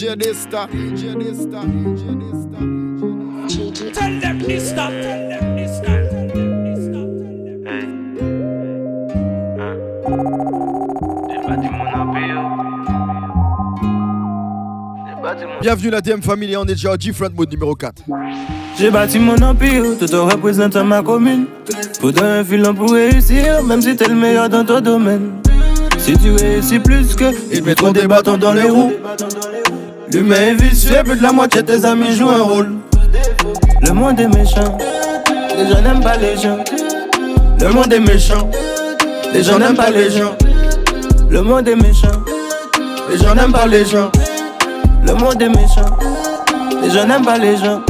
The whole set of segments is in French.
DJ DJ DJ. Tell them tell them. Bienvenue la DM Family, on est déjà au Different Mode numéro 4. J'ai bâti mon empire tout en représentant ma commune. Faudrait un filon pour réussir, même si t'es le meilleur dans ton domaine. Si tu réussis plus que, ils mettront des bâtons dans les roues. L'humain est vicieux, plus de la moitié de tes amis jouent un rôle. Le monde est méchant, les gens n'aiment pas les gens. Le monde est méchant, les gens n'aiment pas les gens. Le monde est méchant, les gens n'aiment pas les gens. Le monde est méchant, les gens n'aiment pas les gens.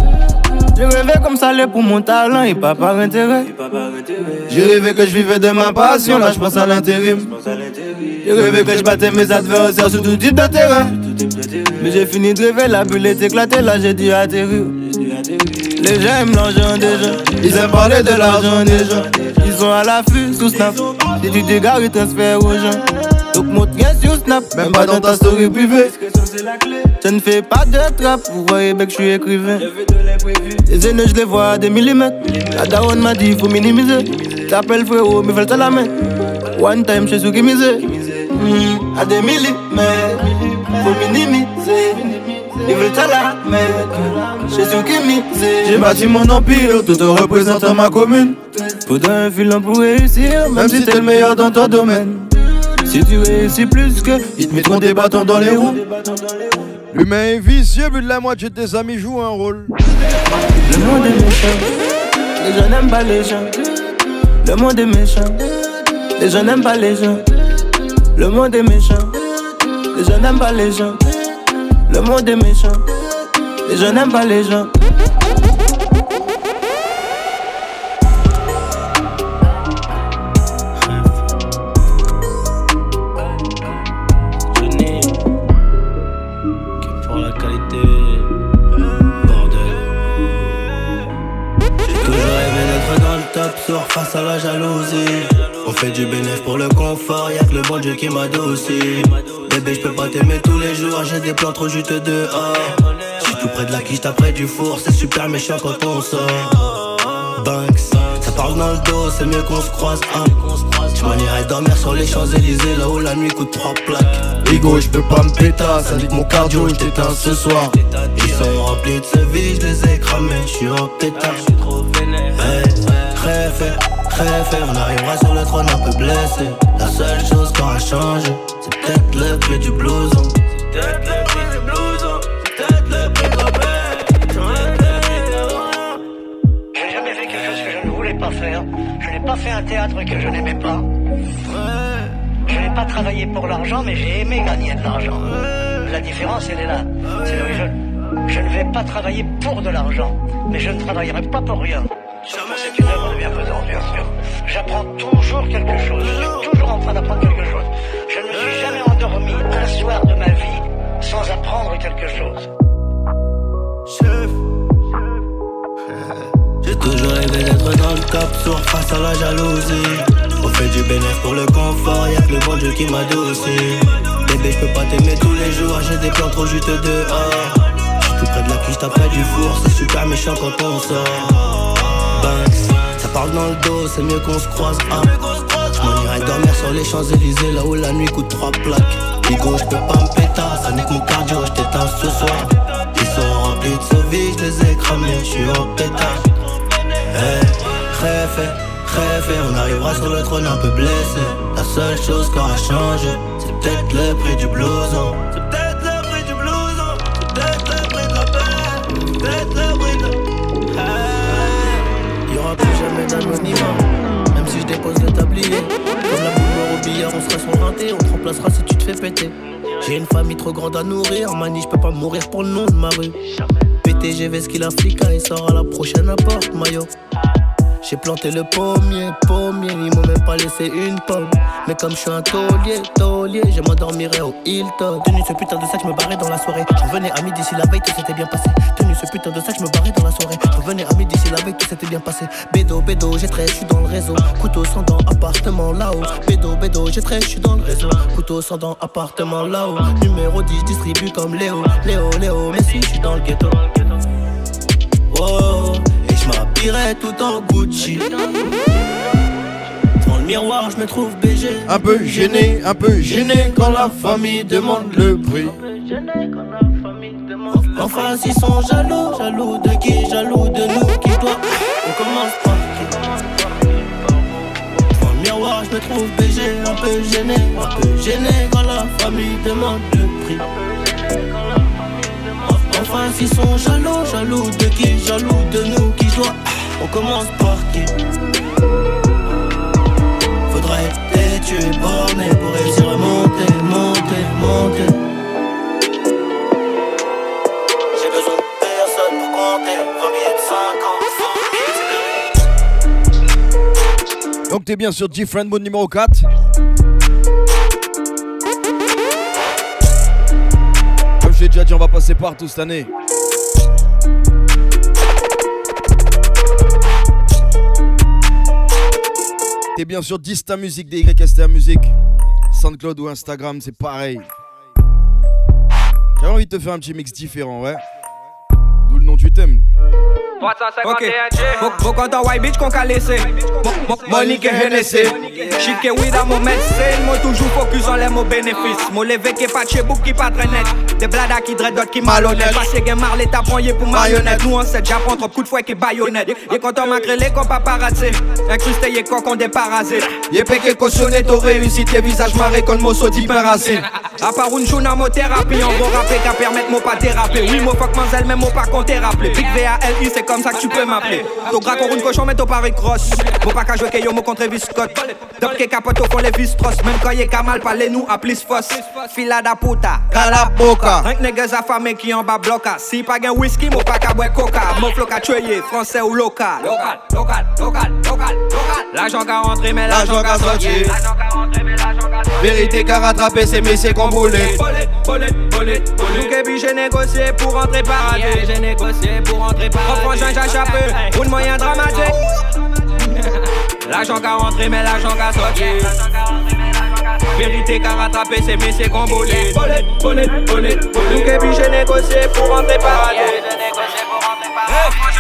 J'ai rêvé comme ça pour mon talent et pas par intérêt. J'ai rêvé que je vivais de ma passion, là je pense à l'intérim. J'ai rêvé que je battais mes adversaires sur tout type de terrain. Mais j'ai fini de rêver, la bulle est éclatée, là j'ai dû atterrir. Les gens aiment l'argent des gens, ils aiment parler de l'argent des gens. Ils sont à l'affût sous Snap, si tu dégares, ils transfèrent aux gens. Donc montre rien sur Snap, même pas dans ta story privée. Je ne fais pas de trap, vous voyez que je suis écrivain. Les aînés, je les vois à des millimètres. La daronne m'a dit, faut minimiser. T'appelles frérot, mais fais la main. One time, je suis misé. Mmh, à des millimètres, faut minimiser. Ils veulent la. Je suis misé. J'ai bâti mon empire tout en représentant ma commune. Faudrait un filon pour réussir, même si t'es le meilleur dans ton domaine. Si tu réussis plus que, ils te mettront des bâtons dans les roues. L'humain est vicieux, plus de la moitié de tes amis jouent un rôle. Le monde est méchant, les gens n'aiment pas les gens. Le monde est méchant, les gens n'aiment pas les gens. Le monde est méchant, les gens n'aiment pas les gens. Le monde est méchant, les gens n'aiment pas les gens. face à la jalousie. On fait du bénéfice pour le confort, y'a que le bon Dieu qui m'a aussi. Bébé, je peux pas t'aimer tous les jours, j'ai des plans trop juteux dehors. J'suis tout près de la quiche, après du four, c'est super méchant quand on sort. Banks, ça parle dans le dos, c'est mieux qu'on se croise. Hein. Je m'en irai dormir sur les Champs-Élysées, là où la nuit coûte trois plaques. Ego, je peux pas me péter, ça dit mon cardio, je t'éteins ce soir. Ils sont remplis de ce vie, je les ai cramés, je suis en pétard. trop vénère. Très très fait, on arrivera sur le trône un peu blessé. La seule chose qui aura changé, c'est peut-être le prix du blouson. C'est peut-être le prix du blouson, c'est peut-être le de J'ai jamais fait quelque chose que je ne voulais pas faire. Je n'ai pas fait un théâtre que je n'aimais pas. Je n'ai pas travaillé pour l'argent, mais j'ai aimé gagner de l'argent. La différence, elle est là. Je ne vais pas travailler pour de l'argent, mais je ne travaillerai pas pour rien. J'apprends toujours quelque chose. Je suis toujours en train d'apprendre quelque chose. Je ne suis jamais endormi un soir de ma vie sans apprendre quelque chose. Chef. J'ai toujours rêvé d'être dans le top sur face à la jalousie. On fait du bénéfice pour le confort, y'a que le bon Dieu qui m'adoucit. Bébé, je peux pas t'aimer tous les jours, j'ai des plans trop juteux dehors. J'suis tout près de la quiche, près du four, c'est super méchant quand on sort. Ça parle dans le dos, c'est mieux qu'on se croise. Hein. J'm'en irai dormir sur les Champs-Élysées, là où la nuit coûte trois plaques. Digo, j'peux pas me péter, ça nique mon cardio, j't'éteins ce soir. Ils sont remplis de sauvages, j'les ai cramés, j'suis en pétard. Hey, rêve, rêve, on arrivera sur le trône un peu blessé. La seule chose qui aura changé, c'est peut-être le prix du blouson. Comme la au billard on sera son rinté On te remplacera si tu te fais péter. J'ai une famille trop grande à nourrir Mani je peux pas mourir pour le nom de ma rue. PTGV ce qu'il a flica Et sort à la prochaine apporte maillot j'ai planté le pommier, pommier, ils m'ont même pas laissé une pomme. Mais comme je suis un taulier, taulier, je m'endormirai au Hilton. Tenu ce putain de sac, je me barrais dans la soirée. Je revenais à midi si la veille tout s'était bien passé. Tenu ce putain de sac, je me barrais dans la soirée. Je revenais à midi si la veille tout s'était bien passé. Bédo, bédo, j'ai très, je suis dans le réseau. Couteau sans dents, appartement là-haut. Bédo, bédo, j'ai très, je suis dans le réseau. Couteau sans dents, appartement là-haut. Numéro 10, distribue comme Léo. Léo, Léo, mais si je suis dans le ghetto. M'habillerai tout en Gucci. Dans le miroir, je me trouve BG. Un peu gêné, un peu gêné quand la famille demande le prix. En face, ils sont jaloux. Jaloux de qui Jaloux de nous qui doit. On commence par Dans le miroir, je me trouve BG. Un peu gêné, un peu gêné quand la famille demande le prix. En face, ils sont jaloux. Jaloux de qui Jaloux de nous qui doit. On commence par qui Faudrait être tué borné pour réussir à monter, monter, monter. J'ai besoin de personne pour compter 20 billets de 50 Donc t'es bien sur Different Mode numéro 4. Comme je l'ai déjà dit, on va passer partout cette année. T'es bien sûr Dista Music, DYSTA Music. SoundCloud ou Instagram, c'est pareil. J'avais envie de te faire un petit mix différent, ouais. D'où le nom du thème. 351 Vou, vou contar o beat com calice Monique Hennessy Chique weed à mon médecin Moi toujours focus en les mots bénéfices Moi levé qui pas de chez qui pas très net. Des bladas qui dread d'autres qui malhonnêtes. Passé gen marlé t'as poigné pour marionnette. Nous on sait Japon trop coup de fouet qui baïonnette. Et quand on m'a créé comme paparazzi. Incrusté yé con des parasites Yé péché cautionné t'as réussi Tes visages marrés comme mosso dit racine À part une journée en thérapie On va rapper qu'à permettre moi pas déraper Oui fuck manzel Big V-A-L-I c'est comme ça que tu peux m'appeler. Ton gras une cochon, mais ton pari cross. Faut pas qu'à jouer que yo contre Viscott. Top que capote au fond les vistros. Même quand y'a qu'à mal, parlez nous à plus fos. Fila da puta, Cala boca. Cinq nègres affamés qui en bas bloca. Si pas gain whisky, mo pas qu'à boire coca. Mon flow qu'à tuer, français ou local. Local, local, local, local, local. L'argent qu'à rentrer, mais l'argent qu'à sortir. Vérité qu'à rattraper, c'est messieurs qu'on boulait. Bolette, bolette, bolette. Nous j'ai négocié pour rentrer paradis. J'ai négocié pour rentrer paradis j'ai j'échappe, pour le moyen dramatique. L'argent qu'a rentré, mais l'argent qu'a sorti. Vérité qu'a rattrapé, c'est messieurs qu'on boulait. Bolette, bolette, bolette, Nous que j'ai négocié pour rentrer paradis. J'ai négocié pour rentrer paradis.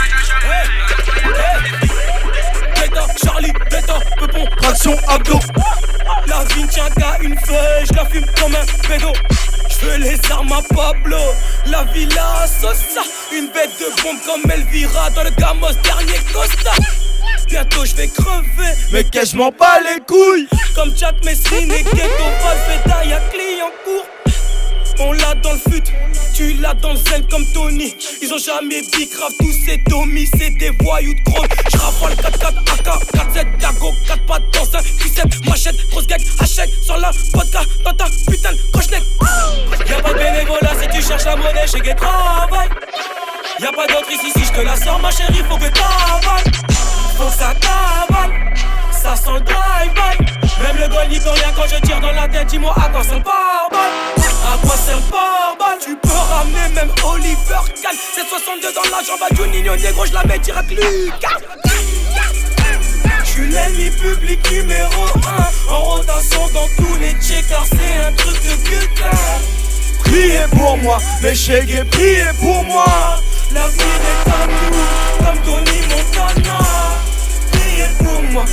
Charlie, Beta, Pepon, traction, abdo. La vie ne tient qu'à une feuille, je la fume comme un pédo. Je les armes à Pablo, la villa Sosa. Une bête de bombe comme Elvira dans le Gamos, dernier Costa. Bientôt je vais crever, mais qu'est-ce m'en bats les couilles? Comme Jack Messine et Ghetto Valveda, y'a client court. On l'a dans le fut, tu l'as dans le zen comme Tony. Ils ont jamais grave tous ces domis, c'est des voyous de chrome. J'rafale 4-4 AK, 4-7 Dago, 4 pattes dans un Q7, machette, grosse gag, hachette, sans la vodka dans ta putain de coche-neck. Y'a pas de bénévolat si tu cherches la monnaie chez Gay Travail. Y'a pas d'autre ici si je te la sors, ma chérie, faut que t'avales. Faut que ça t'avale, ça sent le drive-by. Même le goal n'y peut rien quand je tire dans la tête, dis-moi à quoi ça pare à quoi sert le Tu peux ramener même Oliver Kahn. 762 dans la jambe à Juninho Negro, je la mets direct Lucas. J'suis l'ennemi public numéro 1 En rotation dans tous les checkers C'est un truc de putain Priez pour moi, mes chégués, priez pour moi. L'avenir est à nous, comme Tony Montana. Priez pour moi,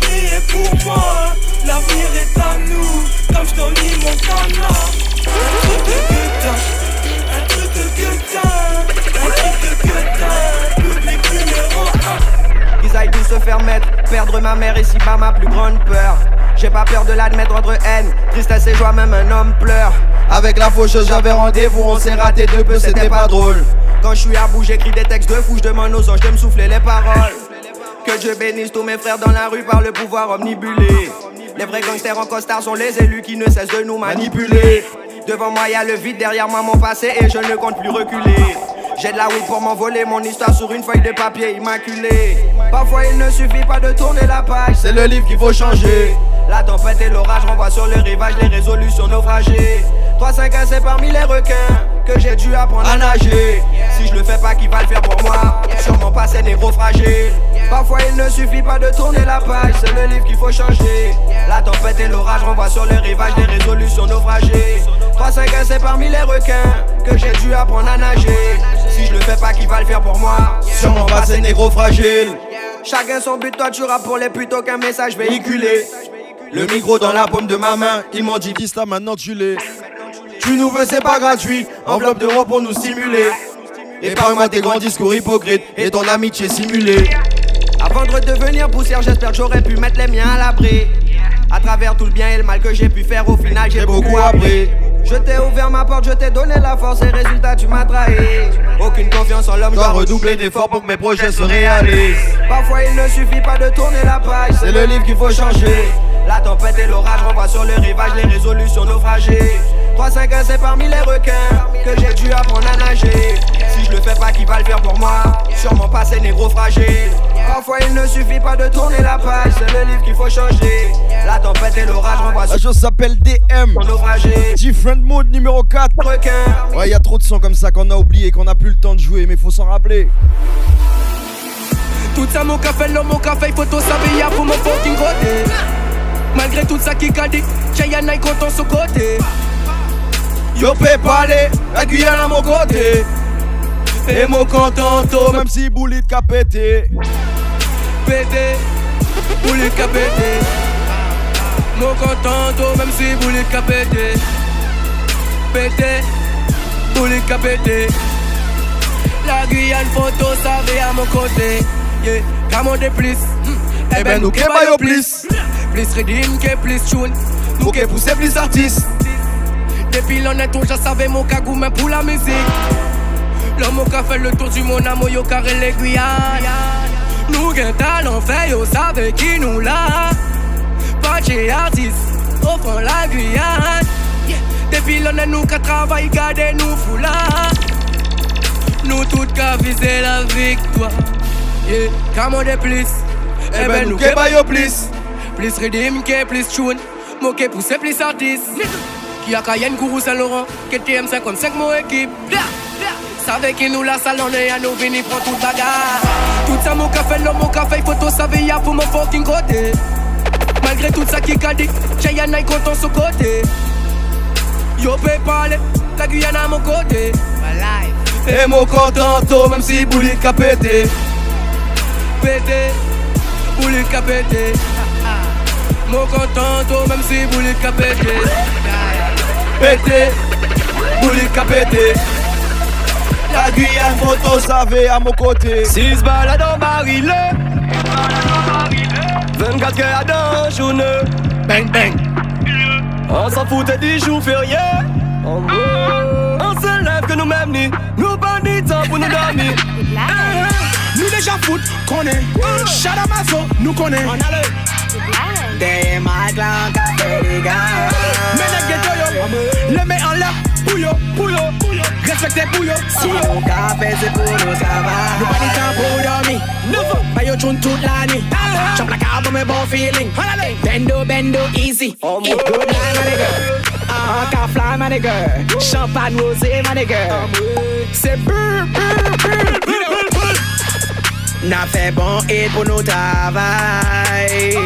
priez pour moi. L'avenir est à nous, comme Tony Montana. Un truc de putain, un truc de putain, un truc de putain. Public numéro 1. Qu'ils aillent tous se faire mettre, perdre ma mère et si bas ma plus grande peur. J'ai pas peur de l'admettre entre haine, tristesse et joie, même un homme pleure. Avec la faucheuse, j'avais rendez-vous, on s'est raté de peu, c'était pas drôle. Quand je suis à bout, j'écris des textes de fou, je demande aux anges de me souffler les paroles. Que Dieu bénisse tous mes frères dans la rue par le pouvoir omnibulé. Les vrais gangsters en costard sont les élus qui ne cessent de nous manipuler. Devant moi y le vide, derrière moi mon passé et je ne compte plus reculer. J'ai de la weed pour m'envoler, mon histoire sur une feuille de papier immaculée. Parfois il ne suffit pas de tourner la page, c'est le livre qu'il faut changer. La tempête et l'orage renvoient sur le rivage les résolutions naufragées. 3-5 c'est parmi les requins. Que j'ai dû apprendre à nager. Si je le fais pas, qui va le faire pour moi? Sûrement pas ces négros fragiles. Parfois il ne suffit pas de tourner la page, c'est le livre qu'il faut changer. La tempête et l'orage renvoient sur le rivage des résolutions naufragées. 3-5 c'est parmi les requins que j'ai dû apprendre à nager. Si je le fais pas, qui va le faire pour moi? Sûrement pas ces négros fragiles. Chacun son but, toi tu rappes pour les putes, aucun message véhiculé. Le micro dans la paume de ma main, ils m'ont dit, dis là maintenant tu l'es. Tu nous veux, c'est pas gratuit. Enveloppe d'euros pour nous stimuler. Épargne-moi tes grands discours hypocrites et ton amitié simulée. Avant de redevenir poussière, j'espère que j'aurais pu mettre les miens à l'abri. À travers tout le bien et le mal que j'ai pu faire, au final j'ai beaucoup appris. Je t'ai ouvert ma porte, je t'ai donné la force et résultat tu m'as trahi. Aucune confiance en l'homme, dois redoubler d'efforts pour que mes projets se réalisent. Parfois il ne suffit pas de tourner la page, c'est le livre qu'il faut changer. La tempête et l'orage renvoient sur le rivage les résolutions naufragées. 3-5 c'est parmi les requins que j'ai dû apprendre à nager. Si je le fais pas, qui va le faire pour moi? Sûrement pas ces négros fragiles. Parfois il ne suffit pas de tourner la page, c'est le livre qu'il faut changer. La tempête et l'orage renvoient. La chose s'appelle DM. Different Mode numéro 4. Requin. Ouais, y a trop de sons comme ça qu'on a oublié, qu'on a plus le temps de jouer, mais faut s'en rappeler. Tout ça, mon café, l'homme, mon café, photo, ça pour mon fucking côté. Malgré tout ça qui a dit, Cheyenne est content sur côté. Yo parler, la Guyane à mon côté. Et mon content, même si Boulit qu'a pété. Pété, Boulit qu'a pété. Mon content, même si Boulit qu'a pété. Pété, Boulit qu'a pété. La Guyane photo, ça à mon côté. Yeah, come de plus. Eh ben nous qu'est pas plus. Plus redeem que plus tune. Nous qu'est pousser plus artistes. Depuis l'honnête, on savait mon cagou, mais pour la musique. L'homme qui a fait le tour du monde, à yo carré les Guyane. Nous gain talent fait, yo savez qui nous l'a. Pas artiste, au fond la Guyane. Depuis l'honnête, nous qui travaillé, garder nous foula. Nous tous qui viser la victoire. Yeah, come de plus. Eh ben nous qui baillons plus. Plus redeem, que plus tune. Moqué pousser plus artiste. Qui a Cayenne, Kourou, Saint-Laurent, KTM 55, mon équipe. Savez qui nous la salonne et à nous venir prendre toute bagarre. Tout ça, mon café, l'homme, mon café, photo, ça veille pour mon fucking côté. Malgré tout ça qui a dit, Cheyenne est content sur côté. Yo peut parler, la Guyane à mon côté. Et mon content, même si Boulit qu'a pété. Pété, Boulit qu'a pété. Mon content, même si Boulit qu'a pété pété, bouli qu'a pété. La Guyane photo savait à mon côté. 6 balles dans barilé. 24 heures dans journée. Bang bang. On s'en foutait du jour férié. On se lève que nous-mêmes ni. Nous pas ni temps pour nous dormir. Nous déjà foot, connaît. Shadamazo, nous connaît. On a le. Des maglans, café des gars. Le mets en l'air, pouyo, pouyo, respectez pouyo. Si on café, c'est pour le travail. Nous pas de temps pour dormir. Never. Pas yo tune toute la nuit. Jump la carte pour mes bons feelings. Bendo, bendo, easy. Oh, Good night, my nigga. Ah, car fly, my nigga. Champagne rosé, my nigga. C'est brr, brr, brr. N'a fait bon et pour nos travail.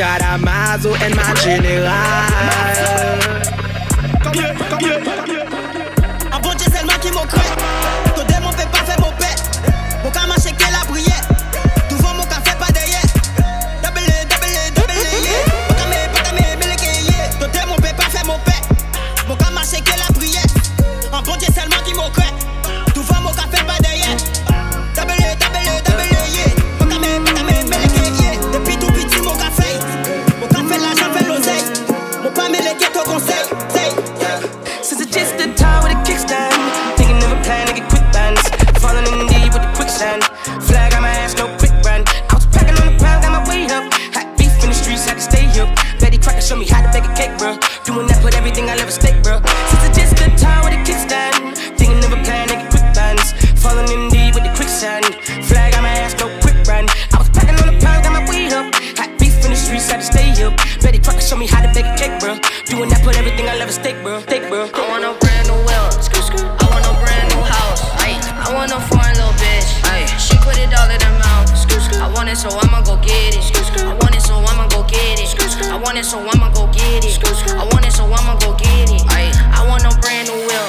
En ma général. Un bon Dieu seulement qui m'ont cru. Ton démon fait pas faire mon père. Mon cas marché qu'elle a brillé. Devant mon café pas derrière. Double, double, double, yeah. Mon cas pas mais le Ton démon fait pas faire mon père. Mon cas marché qu'elle a brillé. Bon Dieu seulement qui m'ont cru. Go get it. I want it, so I'ma go get it. I want no brand new wheel.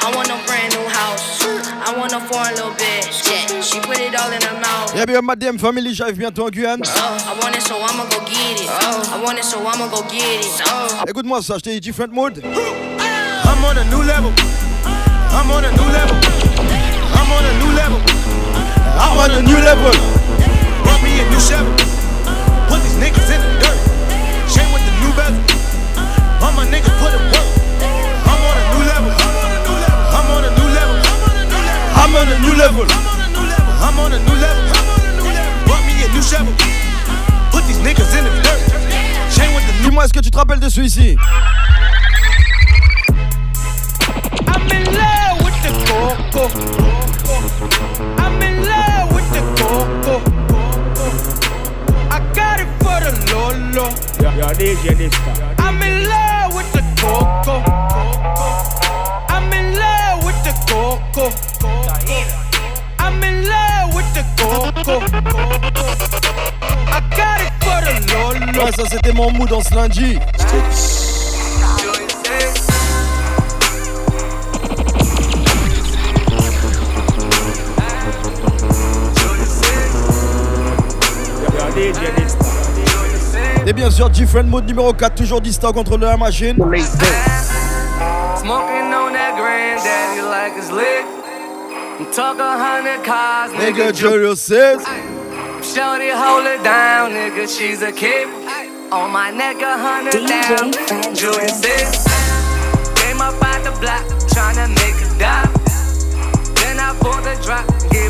I want no brand new house. I want a foreign little bitch. Yeah, she put it all in her mouth. Yeah, bien, Madame Family, j'arrive bientôt en Guyane. Oh, I want it, so I'ma go get it. Oh, I want it, so I'ma go get it. Oh. Écoute-moi ça, je t'ai dit different mode. I'm on a new level. I'm on a new level. I'm on a new level. I'm on a new level. Brought me a new Chevy. All my niggas put in work. I'm on a new level. I'm on a new level. I'm on a new level. I'm on a new level. Brought me a new Chevy. Put these niggas in the dirt. Chain with the new Dis-moi, est-ce que tu te rappelles de celui-ci? I'm in love with the coco. Lolo. I'm in love with the coco. I'm in love with the coco. I'm in love with the coco. I got it for the Lolo. Ouais, ça c'était mon mood en ce lundi. Et bien sûr, Different Mode numéro 4, toujours distant contre la machine. Smoking on that granddaddy like it's lit. Talk a hundred cars, Nigga, nigga. Julio says. Shorty, hold it down, nigga. She's a kid. On my neck, a hundred down. Julian says. Came up out the block, tryna make a dime. Then I pulled the drop, give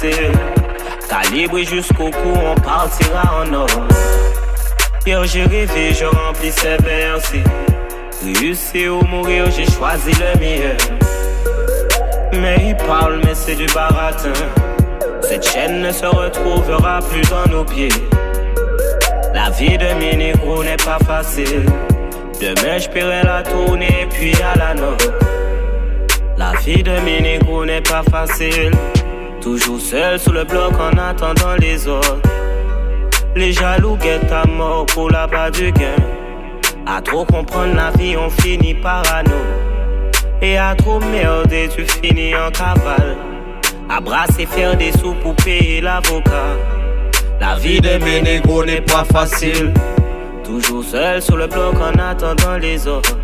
pas facile. Calibré jusqu'au cou, on partira en or. Hier j'ai rêvé, je remplissais Bercy. Réussir ou mourir, j'ai choisi le meilleur. Mais il parle, mais c'est du baratin. Cette chaîne ne se retrouvera plus dans nos pieds. La vie de mes négros n'est pas facile. Demain je la tournée, puis à la note. La vie de mes n'est pas facile. Toujours seul sous le bloc en attendant les autres. Les jaloux guettent à mort pour la bas du gain. À trop comprendre la vie, on finit parano. Et à trop merder, tu finis en cavale. À brasser, faire des sous pour payer l'avocat. La vie de mes n'est pas facile. Toujours seul sur le bloc en attendant les autres.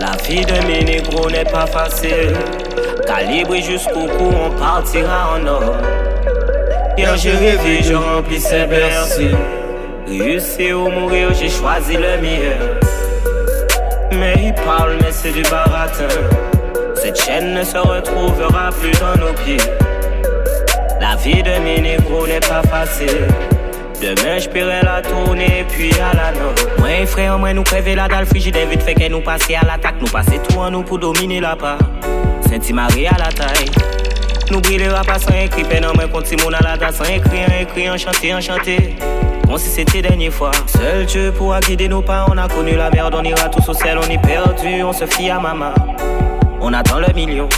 La vie de mes négros n'est pas facile. Calibré jusqu'au cou, on partira en or. Hier j'ai rêvé, je remplissais Bercy. Réussir ou mourir, j'ai choisi le meilleur. Mais il parle, mais c'est du baratin. Cette chaîne ne se retrouvera plus dans nos pieds. La vie de mes négros n'est pas facile. Demain je paierai la tournée puis à la. Moi et frère, moi nous crèver la dalle frigidaire vite fait que nous passer à l'attaque. Nous passer tout en nous pour dominer la part. Saint-Marie à la taille. Nous brillera pas sans écrit, peine en main contre mon à la date sans un écrit, enchanté, enchanté. Comme si c'était dernière fois. Seul Dieu pourra guider nos pas, on a connu la merde, on ira tous au ciel, on est perdu, on se fie à maman. On attend le million.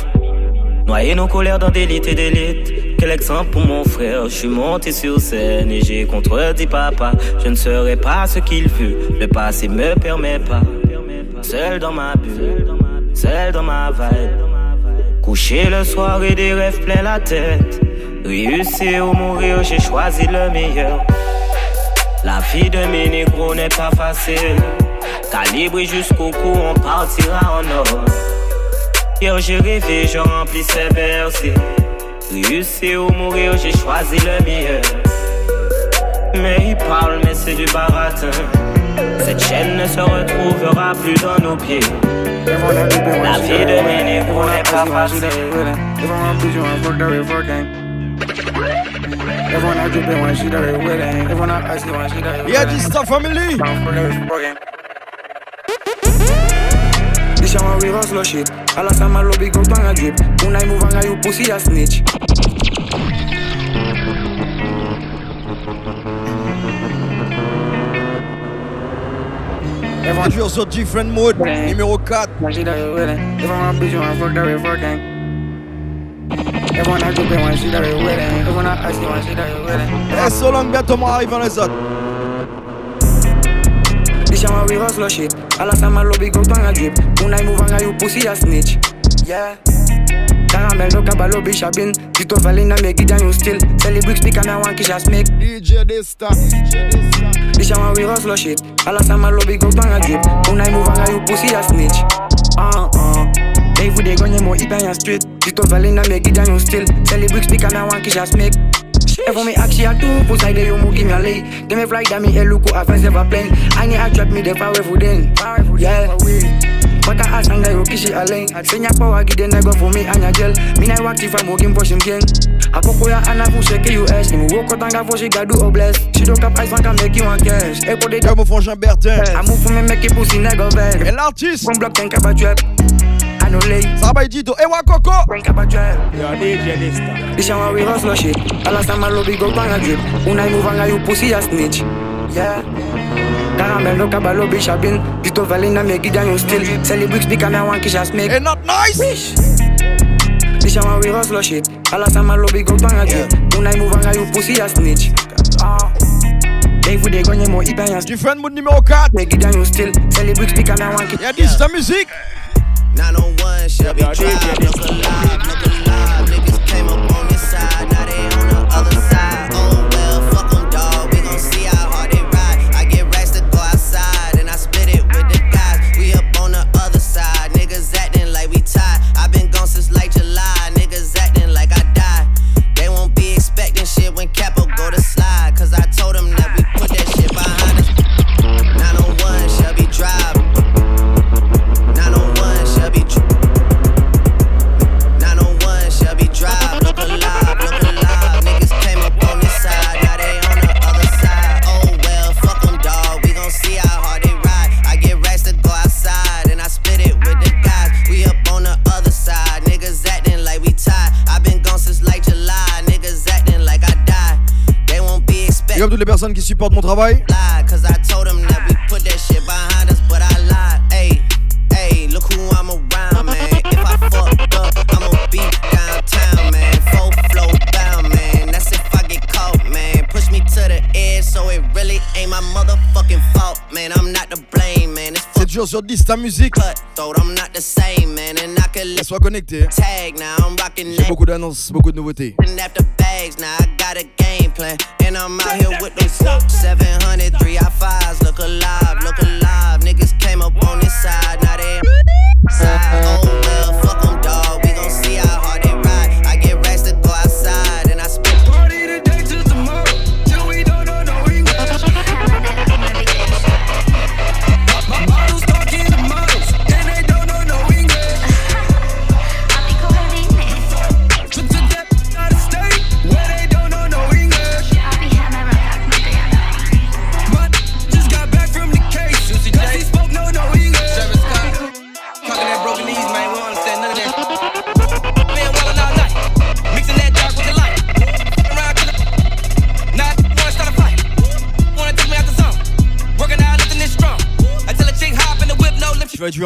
Noyer nos colères dans des litres et des. Quel exemple pour mon frère, je suis monté sur scène et j'ai contredit papa. Je ne serai pas ce qu'il fut, le passé me permet pas. Seul dans ma bulle, seul dans ma vibe. Couché le soir et des rêves plein la tête. Réussir ou mourir, j'ai choisi le meilleur. La vie de mes négros n'est pas facile. Calibré jusqu'au cou, on partira en or. Hier j'ai rêvé, je remplissais. Réussir ou mourir, j'ai choisi le meilleur. Mais il parle, mais c'est du baratin. Cette chaîne ne se retrouvera plus dans nos pieds. La vie de mes négros n'est pas facile. Everyone I drip it when she dirty with it. Everyone I icy when she dirty Yeah, this is the family. Bounce for every broken. hustle shit. All of my lobby go bang a drip. When I move on, you pussy a snitch. Toujours sur Different Mode, numéro 4. Everyone bitch you want fuck the river gang. Everyone a drip, want see the river wedding. Everyone a ice, want see the river wedding. Et so long bientôt on arrive dans les autres. This young we hustle shit. All of my lobby go bang a drip. When I move on, you pussy a snitch. Yeah. Caramel no kaba lobby shopping. Tito Valina make it and you still. Sell the bricks, pick and I want kiss a make. DJ Desta. This young we hustle shit. All of my lobby go bang a drip. When I move on, you pussy a snitch. Uh uh. Every day gonna more hip and street. Tito Valina make it and you still. Sell the bricks, pick and I want kiss a make. Every me ask you to push I you move give me a lay. Them me fly that me a look a fast ever plane. I need a trap me the far away for them. Yeah. But I ask and I kiss it a lane. Send your power give them go for me and your gel. Me na walk if I'm working for some gang? A poco ya ana fuse que US. Me walk out and go for she got do a bless. She don't cap ice one can make you one cash. E pode Comme mon frangin Bertin. I move for me make it pussy nigga bad. Et l'artiste. From block think about trap. I know lay. Saba Dito. Ewa Coco. Think about trap. Yo, DJ Desta. This young we hustle shit. All of my lobby go bang a drip. When I move on, you pussy a snitch? Yeah. Caramel no kaba lobby shopping. Tito Valina make it and you still. Sell the bricks, pick and I want kiss a make. Et not nice. This young we hustle shit. All of my lobby go bang a drip. When I move on, you pussy a snitch? Ah. They for they gonna more hip and you Different Mode numéro 4. Make it and you still. Sell the bricks, pick and I want kiss. Y'a Dista Musique. 901 Nine on one, Shelby drive, no collide, no collide. Toujours sur Dista Musique. cutthroat, I'm not the same, man. And I can let Sois connecté. rocking J'ai beaucoup d'annonces, beaucoup de nouveautés. Game plan, and I'm out here with those 700 3 I fives. Look alive, look alive. Niggas came up on this side, now they side. Oh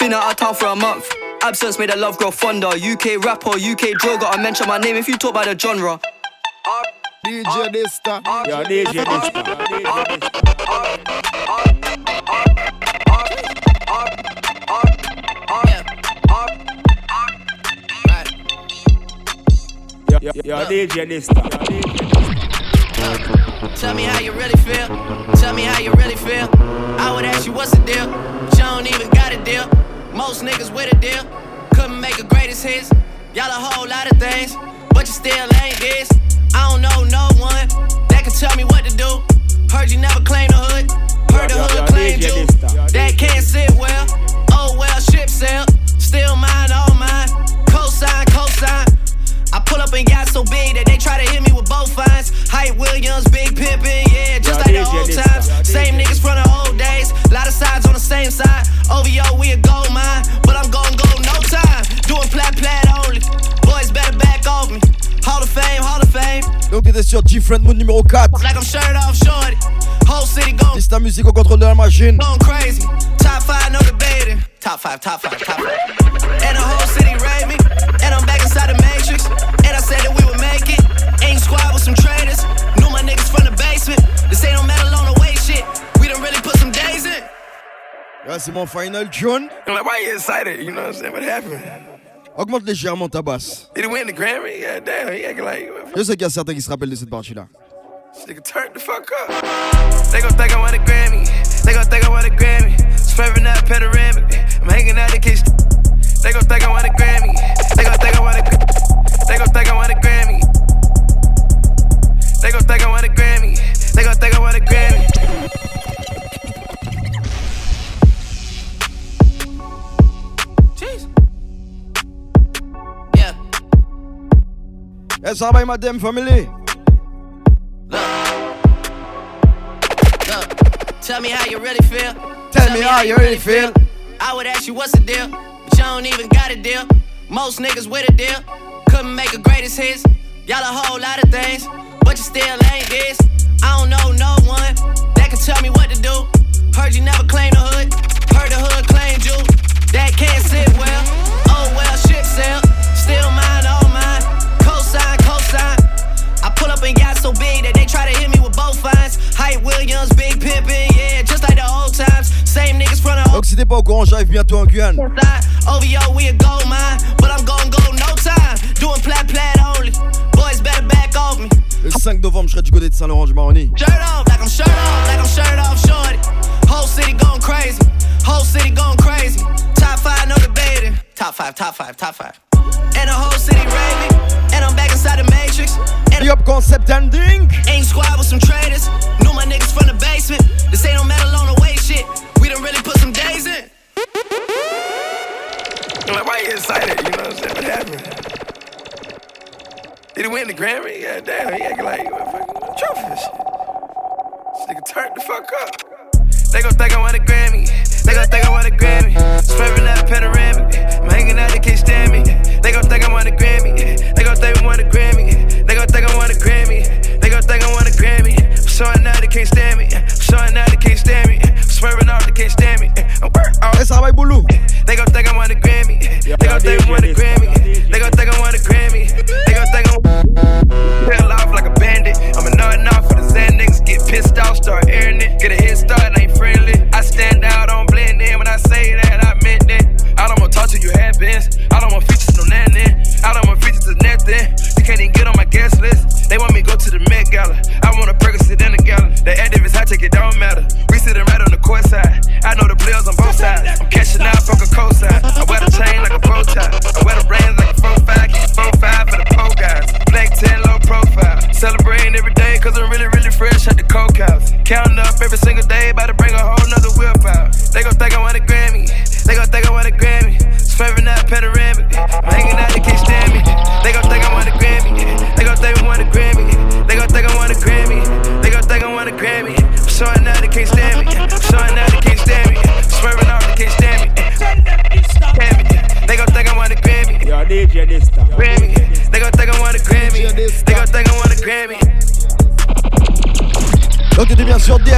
Been out of town for a month. Absence made the love grow fonder. UK rapper, UK droga. I mention my name if you talk about the genre. DJ Dista. Yeah, DJ Dista. Yeah, DJ Dista. Tell me how you really feel. Tell me how you really feel. I would ask you what's the deal, but you don't even got a deal. Most niggas with a deal couldn't make a greatest hits. Y'all a whole lot of things, but you still ain't this. I don't know no one Mood numéro 4. Like I'm shirt off shorty. Whole city gon' C'est ta musique au contrôle de la machine. Going crazy. Top 5, no debating. Top 5, top 5, top 5. And the whole city rate me. And I'm back inside the Matrix. And I said that we would make it. Ain't squad with some traitors. Knew my niggas from the basement. This ain't no metal on the way shit. We done really put some days in. Là, c'est mon final tune. I'm like, why you excited? You know what I'm saying? What happened? Augmente légèrement ta basse. Did he win the Grammy? Yeah, damn, he acting like. Je sais qu'il y a certains qui se rappellent de cette partie-là. Nigga, turn the fuck up. They gon' think I want a Grammy. They gon' think I want a Grammy. Swerving that panoramic. I'm hanging out the kitchen. They gon' think I want a Grammy. Yes, ça va, madame family. Look, tell me how you really feel. Tell me how you really feel. I would ask you what's the deal, but you don't even got a deal. Most niggas with a deal couldn't make a greatest hits. Y'all a whole lot of things, but you still ain't this. I don't know no one that can tell me what to do. Heard you never claimed the hood, heard the hood claimed you. That can't pas au courant, j'arrive bientôt en Guyane. side. OVO, we a gold mine, but I'm gon' go no time. Doing plat plat only. Boys better back off me. Le 5 novembre, je serai du côté de Saint-Laurent-du-Maroni. Shirt off, like I'm shirt off, like I'm shirt off, shorty. Whole city going crazy. Whole city going crazy. Top five, no debating. Top five, top five, top five. And the whole city rate me. And I'm back inside the matrix. And concept ending. Ain't squad with some traders. Knew my niggas from the basement. This ain't no metal on the way shit. Done really put some days in. Excited? You know what I'm saying? What happened? Did he win the Grammy? Yeah, damn, he acting like fucking trophy shit. Nigga, turn the fuck up. They gon' think I want a Grammy. They gon' think I want a Grammy. Fresh at the coke house. Counting up every single day, about to bring a whole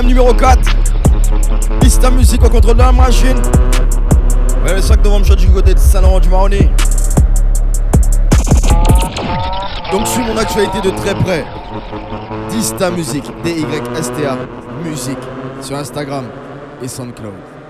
numéro 4. Pista musique au contrôle de la machine. Ouais, le 5 novembre, je serai du côté de Saint-Laurent-du-Maroni. Donc suis mon actualité de très près. Dista Musique, D-Y-S-T-A Musique sur Instagram et SoundCloud.